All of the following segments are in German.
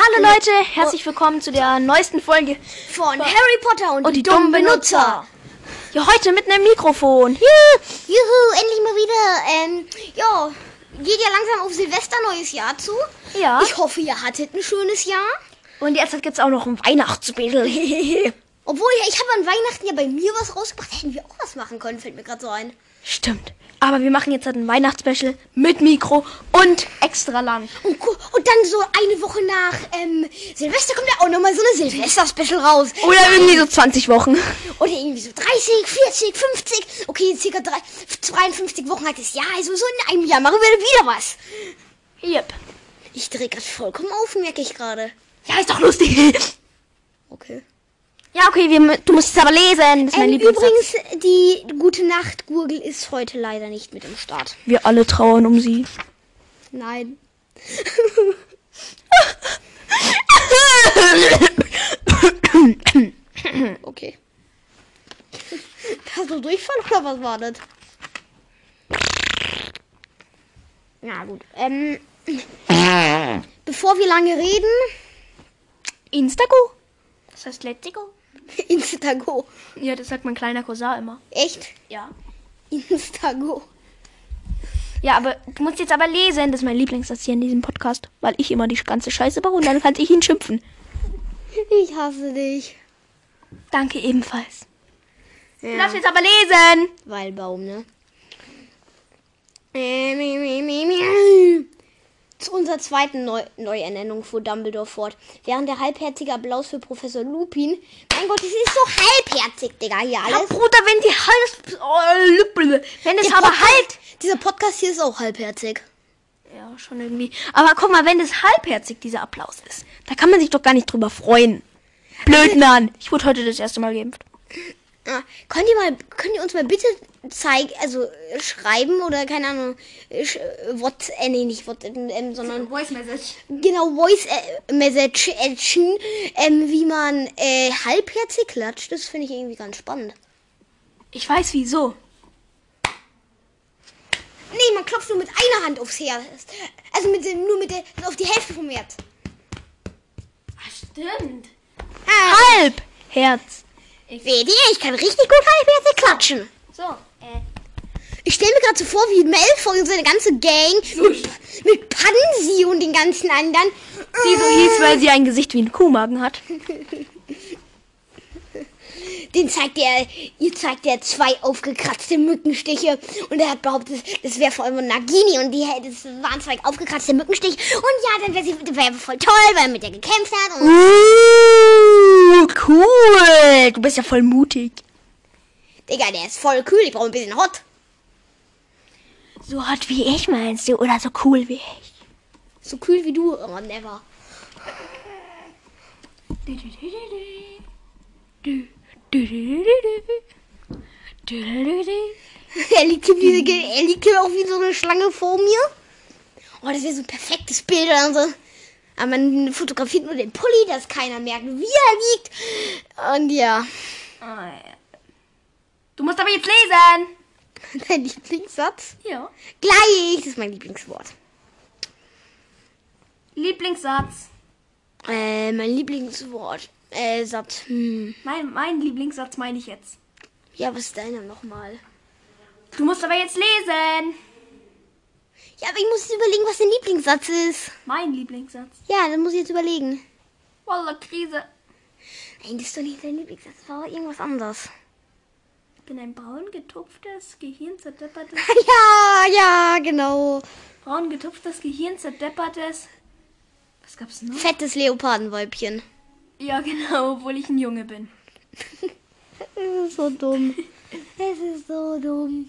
Hallo Leute, herzlich willkommen zu der neuesten Folge Von Harry Potter und, und die dummen Benutzer. Ja, heute mit einem Mikrofon. Juhu. Juhu, endlich mal wieder. Ähm, ja, geht ja langsam auf Silvester neues Jahr zu. Ja. Ich hoffe, ihr hattet ein schönes Jahr. Und jetzt gibt's auch noch ein Weihnachtsspecial. Obwohl, ja, ich habe an Weihnachten ja bei mir was rausgebracht. Hätten wir auch was machen können, fällt mir gerade so ein. Stimmt. Aber wir machen jetzt halt ein Weihnachtsspecial mit Mikro und extra lang. Und, gu- und dann so eine Woche nach ähm, Silvester kommt ja auch nochmal so eine Silvester-Special raus. Oder irgendwie so 20 Wochen. Oder irgendwie so 30, 40, 50. Okay, circa drei, 52 Wochen hat das Jahr. Also so in einem Jahr machen wir wieder was. Yep. Ich drehe gerade vollkommen auf, merke ich gerade. Ja, ist doch lustig. Okay. Ja, okay, wir, du musst es aber lesen. Das ist mein Ähm, Lieblingssatz. übrigens, die Gute Nacht Gurgel ist heute leider nicht mit im Start. Wir alle trauern um sie. Nein. okay. Hast du Durchfall oder was war das? Na gut. Ähm, bevor wir lange reden, Instago? Das heißt Letzigo? Instago. Ja, das sagt mein kleiner Cousin immer. Echt? Ja. Instago. Ja, aber du musst jetzt aber lesen. Das ist mein Lieblingssatz hier in diesem Podcast. Weil ich immer die ganze Scheiße baue und dann kann ich ihn schimpfen. Ich hasse dich. Danke ebenfalls. Du Ja. darfst jetzt aber lesen. Waldbaum, ne? Zu unserer zweiten Neu Neuernennung fuhr Dumbledore fort. Während der halbherzige Applaus für Professor Lupin. Mein Gott, es ist so halbherzig, Digga, hier Ja, alles. Bruder, wenn die Hals... Oh, wenn es aber halt... Dieser Podcast hier ist auch halbherzig. Ja, schon irgendwie. Aber guck mal, wenn es halbherzig dieser Applaus ist, da kann man sich doch gar nicht drüber freuen. Blöd, Mann. Ich wurde heute das erste Mal geimpft. Ah, könnt ihr mal, könnt ihr uns mal bitte zeigen, also äh, schreiben oder keine Ahnung, äh, äh, What, äh, nee, nicht What, ähm, sondern Voice Message. genau Voice äh, Message Action, ähm, wie man äh, halbherzig klatscht, das finde ich irgendwie ganz spannend. Ich weiß wieso. Nee, man klopft nur mit einer Hand aufs Herz. Also mit, dem- nur mit der, auf die Hälfte vom Herz. Ach, stimmt. Ah, Halb. Herz. Seht ihr, ich kann richtig gut halbherzig klatschen. So, äh. Ich stelle mir gerade so vor, wie Malfoy und seine ganze Gang mit Pansy und den ganzen anderen. Sie so hieß, weil sie ein Gesicht wie ein Kuhmagen hat. Den zeigt er, ihr zeigt er zwei aufgekratzte Mückenstiche und er hat behauptet, das wäre vor allem Nagini und die hätte- das waren zwei aufgekratzte Mückenstiche und ja, dann wäre sie wär voll toll, weil er mit der gekämpft hat Uh, cool. Du bist ja voll mutig. Digga, der ist voll kühl, ich brauche ein bisschen Hot. So hot wie ich meinst du? Oder so cool wie ich? So kühl wie du, oh, never. Er liegt hier, wie, er liegt hier auch wie so eine Schlange vor mir. Oh, das wäre so ein perfektes Bild. Also. Aber man fotografiert nur den Pulli, dass keiner merkt, wie er liegt. Und ja, Du musst aber jetzt lesen. dein Lieblingssatz? Ja. Gleich, das ist mein Lieblingswort. Lieblingssatz. Äh, mein Lieblingswort. Äh, Satz. Hm. Mein, mein Lieblingssatz meine ich jetzt. Ja, was ist deiner nochmal? Du musst aber jetzt lesen. Ja, aber ich muss jetzt überlegen, was dein Lieblingssatz ist. Mein Lieblingssatz. Ja, dann muss ich jetzt überlegen. Voller Krise. Nein, das ist doch nicht dein Lieblingssatz. Das war irgendwas anderes. Ich bin ein braun getupftes, gehirnzerdeppertes, ja, ja, genau. braun getupftes, gehirnzerdeppertes. Was gab's noch? Fettes Leopardenweibchen. Ja, genau, obwohl ich ein Junge bin. Es ist so dumm. Es ist so dumm.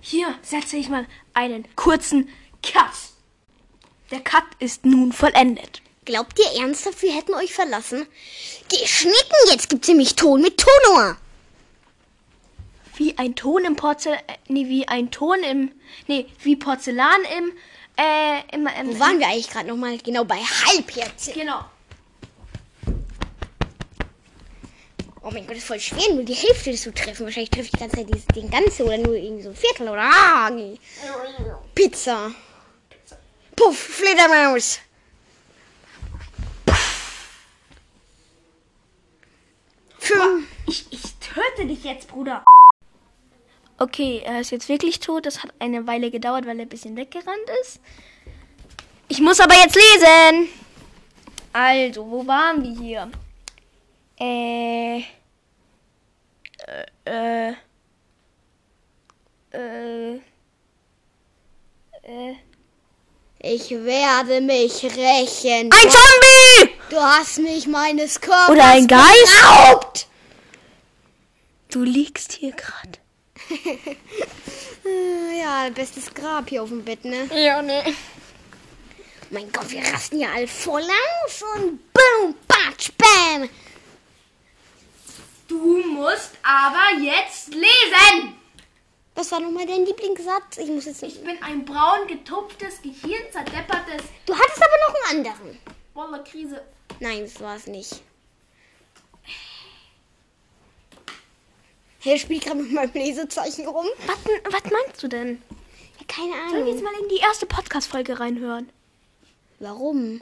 Hier setze ich mal einen kurzen Cut. Der Cut ist nun vollendet. Glaubt ihr ernsthaft, wir hätten euch verlassen? Geschnitten, jetzt gibt's nämlich Ton mit Tonor. Wie ein Ton im Porzellan. Nee, wie ein Ton im. Nee, wie Porzellan im. Äh, immer, immer. Wo waren wir eigentlich gerade nochmal? Genau, bei Halbherzig. Genau. Oh mein Gott, das ist voll schwer, nur die Hälfte zu treffen. Wahrscheinlich treffe ich die ganze Zeit dieses, den ganzen oder nur irgendwie so ein Viertel oder. Ah, nee. Pizza. Pizza. Puff, Fledermaus. Puff. Für ich, ich töte dich jetzt, Bruder. Okay, er ist jetzt wirklich tot. Das hat eine Weile gedauert, weil er ein bisschen weggerannt ist. Ich muss aber jetzt lesen. Also, wo waren wir hier? Äh. Äh. Äh. Äh. Ich werde mich rächen. Ein Zombie! Du hast mich meines Körpers Oder ein Geist? beraubt. Du liegst hier gerade. Ja, bestes Grab hier auf dem Bett, ne? Ja, ne. Mein Gott, wir rasten ja alle voll aus und boom, batsch, bam. Du musst aber jetzt lesen. Was war nochmal dein Lieblingssatz? Ich muss jetzt Ich bin ein braun getupftes, Gehirn zerdeppertes. Du hattest aber noch einen anderen. Wolle Krise. Nein, das war es nicht. Hey, spielt gerade mit meinem Lesezeichen rum. Was, was meinst du denn? Ja, keine Sollen wir jetzt Ahnung. mal in die erste Podcast-Folge reinhören? Warum?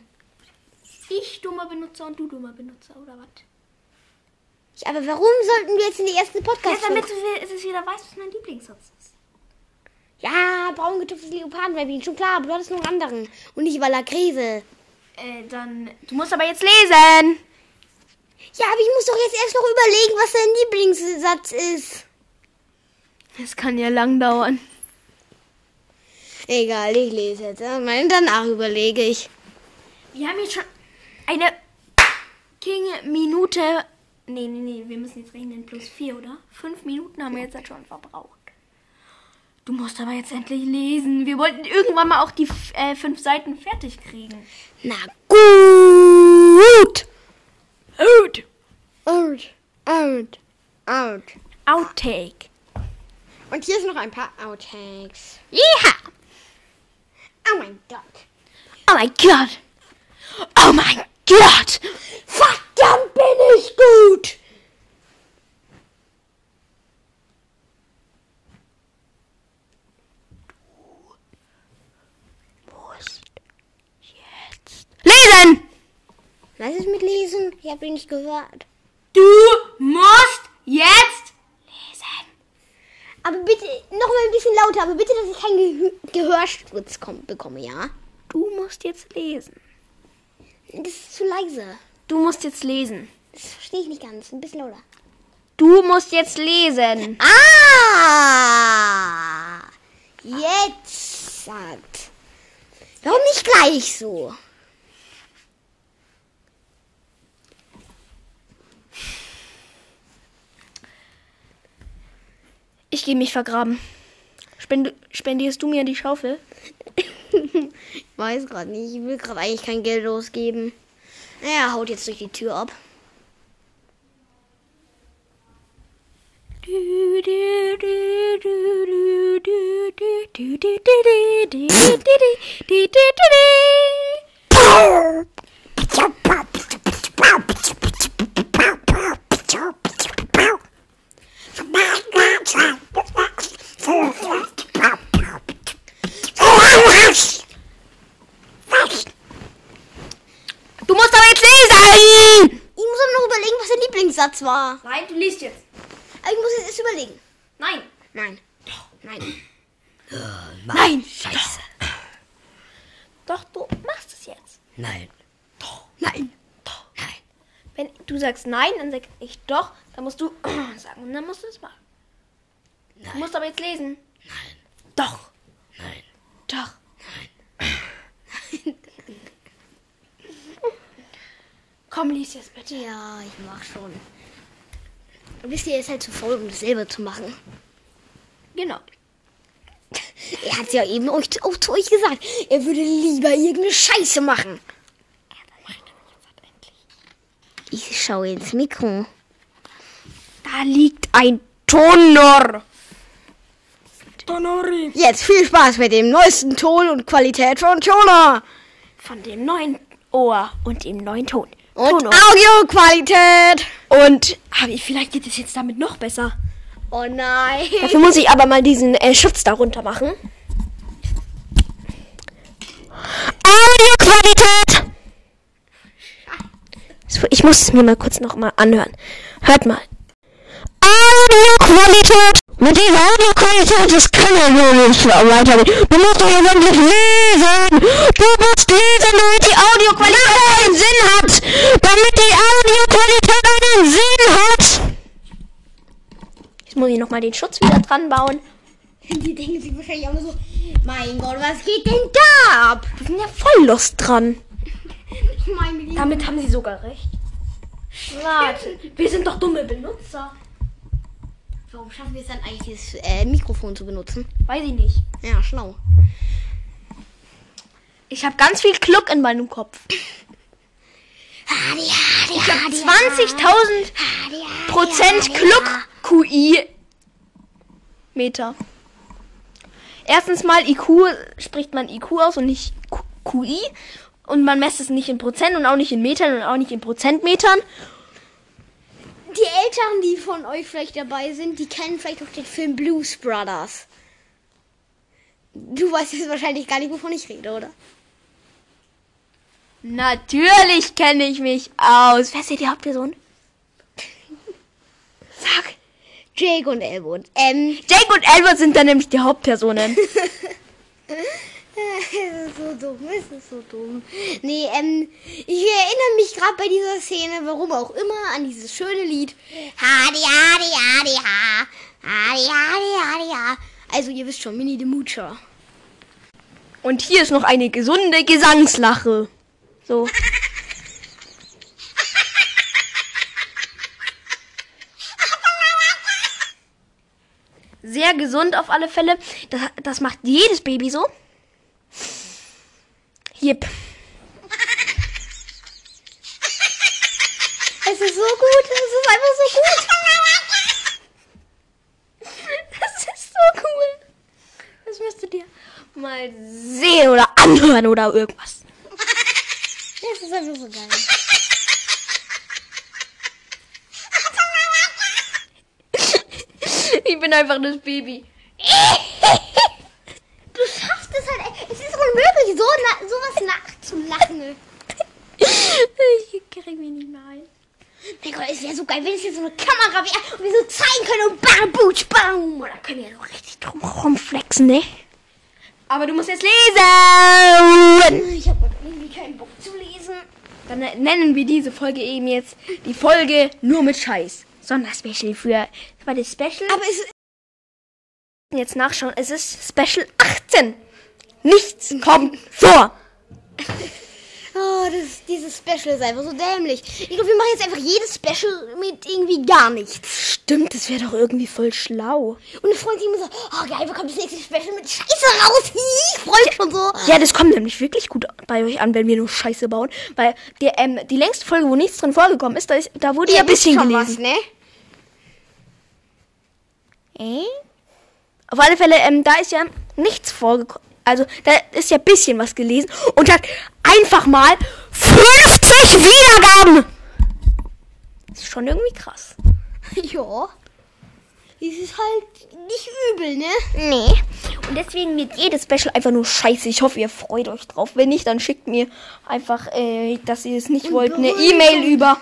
Ich dummer Benutzer und du dummer Benutzer, oder was? Ja, aber warum sollten wir jetzt in die erste Ja, podcast damit du es wieder weißt, was mein Lieblingssatz ist. Ja, braun getupftes Leopardenweibchen, schon klar, aber du hattest noch einen anderen. Und nicht Walla Krise. Äh, dann. Du musst aber jetzt lesen. Ja, aber ich muss doch jetzt erst noch überlegen, was dein Lieblingssatz ist. Das kann ja lang dauern. Egal, ich lese jetzt. ja. Mein- Danach überlege ich. Wir haben jetzt schon eine King-Minute. Nee, nee, nee, wir müssen jetzt rechnen. Plus vier, oder? Fünf Minuten haben wir jetzt halt schon verbraucht. Du musst aber jetzt endlich lesen. Wir wollten irgendwann mal auch die äh, fünf Seiten fertig kriegen. Na gut. Out. Out, out, out. Outtake. Und hier sind noch ein paar Outtakes. Yeah! Oh mein Gott. Oh mein Gott. Oh mein Gott. Verdammt bin ich gut. Ich habe ihn nicht gehört. Du musst jetzt lesen. Aber bitte noch mal ein bisschen lauter, aber bitte, dass ich keinen Gehö Gehörsturz komm, bekomme, ja? Du musst jetzt lesen. Das ist zu leise. Du musst jetzt lesen. Das verstehe ich nicht ganz. Ein bisschen lauter. Du musst jetzt lesen. Ah! Jetzt sagt. Warum nicht gleich so? Ich gehe mich vergraben. Spend spendierst du mir die Schaufel? Ich weiß gerade nicht. Ich will gerade eigentlich kein Geld ausgeben. Er haut jetzt durch die Tür ab. Du musst aber jetzt lesen! Ich muss aber noch überlegen, was der War. Nein, du liest jetzt. Aber ich muss jetzt erst überlegen. Nein. Nein. Nein. Nein. Scheiße. Doch, du machst es jetzt. Nein. Nein. Nein. Wenn du sagst nein, dann sag ich doch. Dann musst du sagen und dann musst du es machen. Du musst aber jetzt lesen. Nein. Doch. Nein. Doch. Komm, lies jetzt bitte. Ja, ich mach schon. Wisst ihr, er ist halt zu faul, um das selber zu machen. Genau. Er hat ja eben euch, auch zu euch gesagt, er würde lieber irgendeine Scheiße machen. Ich schaue ins Mikro. Da liegt ein Tonor. Tonori. Jetzt viel Spaß mit dem neuesten Ton und Qualität von Toner. Von dem neuen Ohr und dem neuen Ton. Und. Audioqualität. Und aber vielleicht geht es jetzt damit noch besser. Oh nein. Dafür muss ich aber mal diesen äh, Schutz darunter machen. Audioqualität! So, Ich muss es mir mal kurz noch mal anhören. Hört mal. Audioqualität! Mit dieser Audioqualität, das kann ja nur nicht weitergehen. Du musst doch jetzt endlich lesen! Du musst lesen, damit die Audioqualität einen Sinn hat! Damit die Audioqualität Sinn hat! Jetzt muss ich nochmal den Schutz wieder dran bauen. Die denken sich wahrscheinlich auch so, mein Gott, was geht denn da ab? Wir sind ja voll Lust dran. Ich meine, Damit haben sie sogar recht. Warte, wir sind doch dumme Benutzer. Warum schaffen wir es dann eigentlich, das äh, Mikrofon zu benutzen? Weiß ich nicht. Ja, schlau. Ich habe ganz viel Kluck in meinem Kopf. Ich hadi, 20.000 hadi, hadi, Prozent Kluck QI Meter. Erstens mal IQ spricht man IQ aus und nicht QI und man messt es nicht in Prozent und auch nicht in Metern und auch nicht in Prozentmetern. Die Älteren, die von euch vielleicht dabei sind, die kennen vielleicht auch den Film Blues Brothers. Du weißt jetzt wahrscheinlich gar nicht, wovon ich rede, oder? Natürlich kenne ich mich aus. Wer ist hier die Hauptperson? Sag. Jake und Elwood. Ähm, Jake und Albert sind dann nämlich die Hauptpersonen. es ist so dumm, es ist so dumm. Nee, ähm, ich erinnere mich gerade bei dieser Szene, warum auch immer, an dieses schöne Lied. Hadi, hadi, hadi, ha. Hadi, hadi, hadi, ha. Also, ihr wisst schon, Minnie the Moocher. Und hier ist noch eine gesunde Gesangslache. So. Sehr gesund auf alle Fälle. Das, das macht jedes Baby so. Jip. Es ist so gut, es ist einfach so gut. Das ist so cool. Das müsstet ihr mal sehen oder anhören oder irgendwas. Einfach so geil. Ich bin einfach das Baby. Du schaffst es halt. Es ist unmöglich, so na, sowas nachzulachen. Ich krieg mich nicht mehr ein. Mein Gott, es wäre so geil, wenn es hier so eine Kamera wäre und wir so zeigen können und bam, butsch, bam. Da können wir doch richtig drum rumflexen, ne? Aber du musst jetzt lesen! Ich habe irgendwie keinen Bock zu lesen. Dann nennen wir diese Folge eben jetzt die Folge nur mit Scheiß. Sonderspecial für. Das war das Special. Aber es jetzt nachschauen. Es ist Special 18. Nichts kommt vor. Oh, das, dieses Special ist einfach so dämlich. Ich glaube, wir machen jetzt einfach jedes Special mit irgendwie gar nichts. Stimmt, das wäre doch irgendwie voll schlau. Und eine Freundin immer so, oh geil, wir kommen das nächste Special mit Scheiße raus. Ich freue mich schon so. Ja, das kommt nämlich wirklich gut bei euch an, wenn wir nur Scheiße bauen. Weil die, ähm, die längste Folge, wo nichts drin vorgekommen ist, da, ist, da wurde ja ein bisschen schon gelesen. Was, ne? Äh? Auf alle Fälle, ähm, da ist ja nichts vorgekommen. Also, da ist ja ein bisschen was gelesen und hat einfach mal 50 Wiedergaben. Das ist schon irgendwie krass. ja. Das ist halt nicht übel, ne? Nee. Und deswegen wird jedes Special einfach nur scheiße. Ich hoffe, ihr freut euch drauf. Wenn nicht, dann schickt mir einfach, äh, dass ihr es nicht wollt, eine. E-Mail über,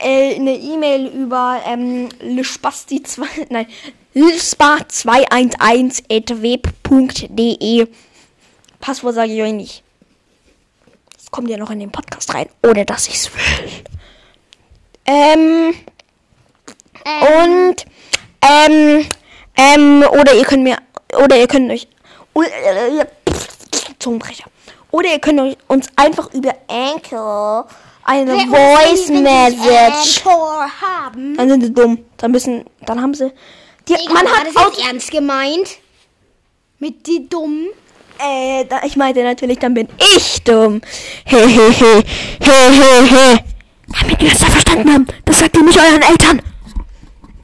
äh, eine E-Mail über, ähm, lespasti 2, nein, lispa211.web.de. Passwort sage ich euch nicht. Kommt ja noch in den Podcast rein, ohne dass ich es will. Ähm, und ähm, ähm, oder ihr könnt mir, oder ihr könnt euch, oder, Zungenbrecher. Oder ihr könnt euch uns einfach über Anchor eine Wer Voice Message. Haben. Dann sind sie dumm. Dann müssen, dann haben sie. Die, Digga, man hat das auch, ernst gemeint? Mit die Dummen? Äh, da, ich meinte natürlich, dann bin ich dumm. Hehehe, hehehe. Damit wir es da verstanden haben, das sagt ihr nicht euren Eltern.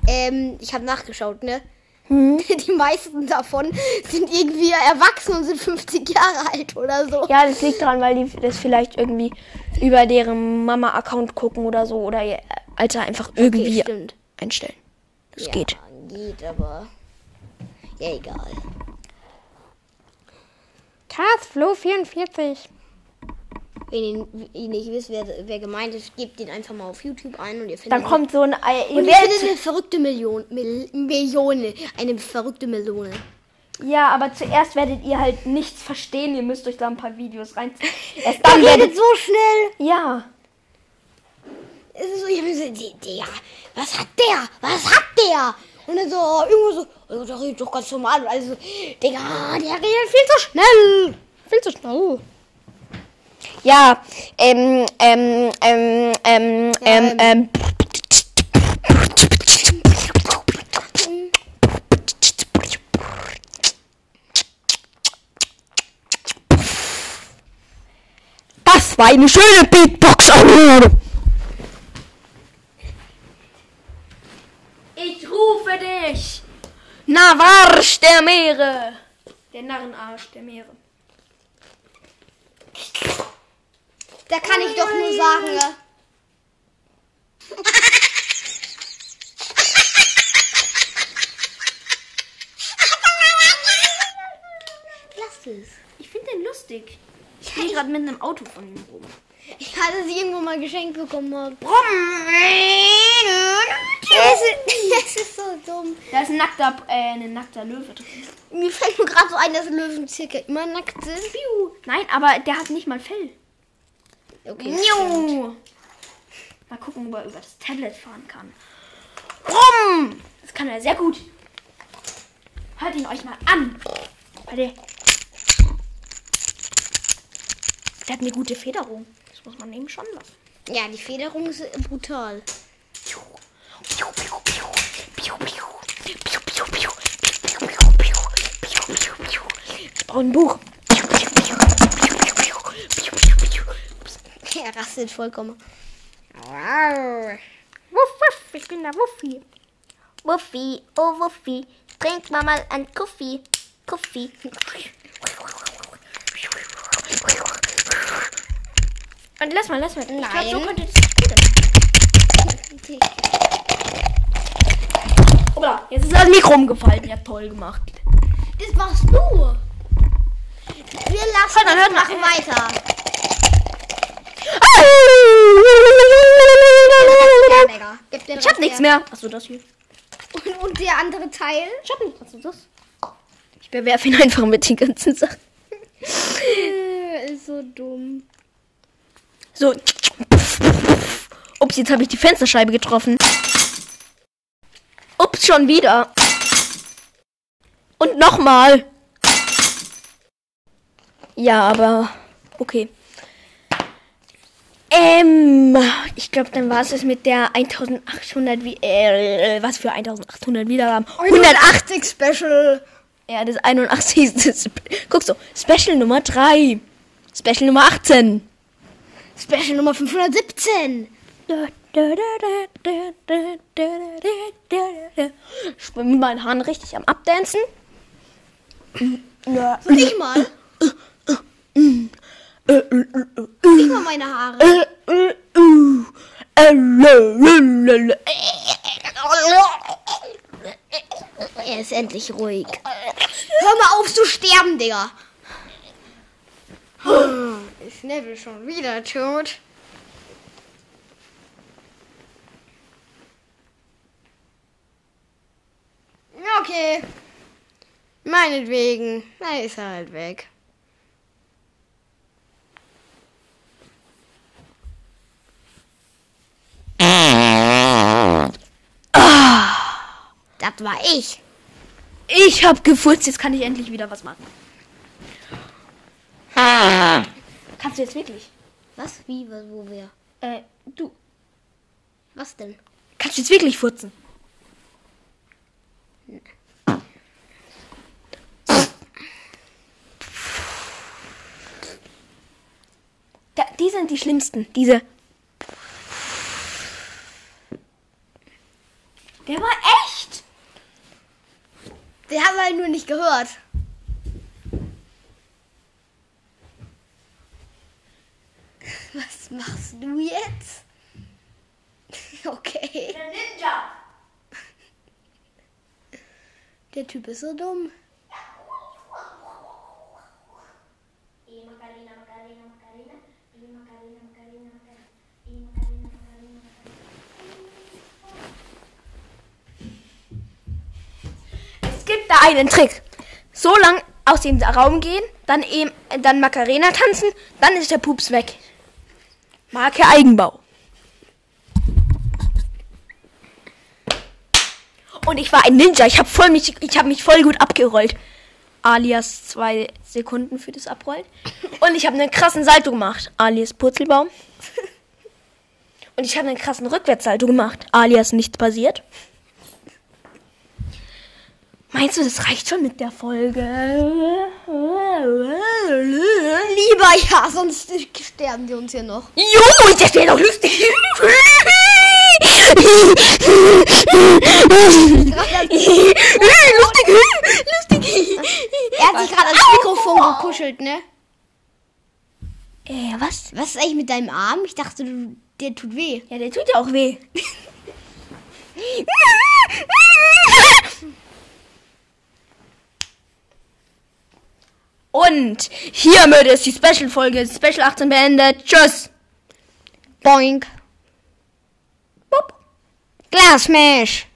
Ähm, ich habe nachgeschaut, ne? Hm? Die meisten davon sind irgendwie erwachsen und sind 50 Jahre alt oder so. Ja, das liegt daran, weil die das vielleicht irgendwie über deren Mama-Account gucken oder so oder ihr Alter einfach irgendwie stimmt. einstellen. Das ja, geht. Geht, aber. Ja, egal. Castflow 44. Wenn ihr, ihr nicht wisst, wer, wer gemeint ist, gebt den einfach mal auf YouTube ein und ihr findet Dann ihn. kommt so ein Ei. Ihr und ihr werdet, findet eine verrückte Million, Mil, Millione. Eine verrückte Melone. ja, aber zuerst werdet ihr halt nichts verstehen. Ihr müsst euch da ein paar Videos reinziehen. Erst dann werdet redet so schnell. Ja. Es ist so, ich hab mir so, der, was hat der? Was hat der? Und dann so, oh, irgendwo so, oh, der redet doch ganz normal. Und alles so, Digga, der redet viel zu schnell. Viel zu schnell. Ja, ähm, ähm, ähm, ähm, ähm, ähm. Das war eine schöne Beatbox. Rufe dich. Navarsch der Meere. Der Narrenarsch der Meere. Da kann ich doch nur sagen, ja. Lass es. Ich finde den lustig. Ich gehe gerade mit einem Auto von ihm rum. Ich hatte sie irgendwo mal geschenkt bekommen. Brumm. Das ist, das ist so dumm. Da ist ein nackter, äh, ein nackter Löwe drin. Mir fällt nur gerade so ein, dass Löwen circa immer nackt sind. Nein, aber der hat nicht mal Fell. Okay. Mal gucken, ob er über das Tablet fahren kann. Brumm. Das kann er sehr gut. Hört ihn euch mal an. Warte. Der hat eine gute Federung. Das muss man eben schon lassen. Ja, die Federung ist brutal. Brauche ein Buch. Er rastet vollkommen. Wuff, wuff, ich bin der Wuffi. Wuffi, oh Wuffi, trink mal mal einen Kaffee. Kaffee. Und lass mal, lass mal. Ich glaube, so Nein. könnte das. Oder, jetzt ist das Mikro umgefallen. Ja, toll gemacht. Das machst du. Wir lassen Hört hört machen weiter. Ja, Ich hab nichts mehr. Achso, das hier. Und, und der andere Teil? Ich hab nichts. Achso, das. Ich bewerfe ihn einfach mit den ganzen Sachen. Ist so dumm. So. Ups, jetzt habe ich die Fensterscheibe getroffen. Ups, schon wieder. Und nochmal. Ja, aber okay. Ähm, ich glaube, dann war es es mit der 1800 wie äh, was für 1800 Wiedergaben. 180 Special. Ja, das 81. Spe- Guck so, Special Nummer 3. Special Nummer 18. Special Nummer 517. Ich bin mit meinen Haaren richtig am Abdancen. Ja. Ich mal. Ich mal meine Haare. Er ist endlich ruhig. Hör mal auf zu sterben, Digga. Ist Neville schon wieder tot? Okay. Meinetwegen. Na, ist er halt weg. Das war ich. Ich hab gefurzt, jetzt kann ich endlich wieder was machen. Kannst du jetzt wirklich? Was? Wie? Was? Wo? Wer? Äh, du. Was denn? Kannst du jetzt wirklich furzen? Da, die sind die schlimmsten. Diese. Der war echt. Den haben wir halt nur nicht gehört. Was machst du jetzt? Okay. Der Ninja. Der Typ ist so dumm. Da einen Trick. So lang aus dem Raum gehen, dann eben, dann Macarena tanzen, dann ist der Pups weg. Marke Eigenbau. Und ich war ein Ninja. Ich habe voll mich, ich habe mich voll gut abgerollt. Alias zwei Sekunden für das Abrollen. Und ich habe einen krassen Salto gemacht. Alias Purzelbaum. Und ich habe einen krassen Rückwärtssalto gemacht. Alias nichts passiert. Meinst du, das reicht schon mit der Folge? Lieber ja, sonst sterben wir uns hier noch. Jo, das wäre doch lustig. lustig, lustig. Er hat sich gerade ans Mikrofon gekuschelt, ne? Äh, was? Was ist eigentlich mit deinem Arm? Ich dachte, du, der tut weh. Ja, der tut ja auch weh. Und hiermit ist die Special-Folge Special 18 beendet. Tschüss. Boink. Boop. Glasmash.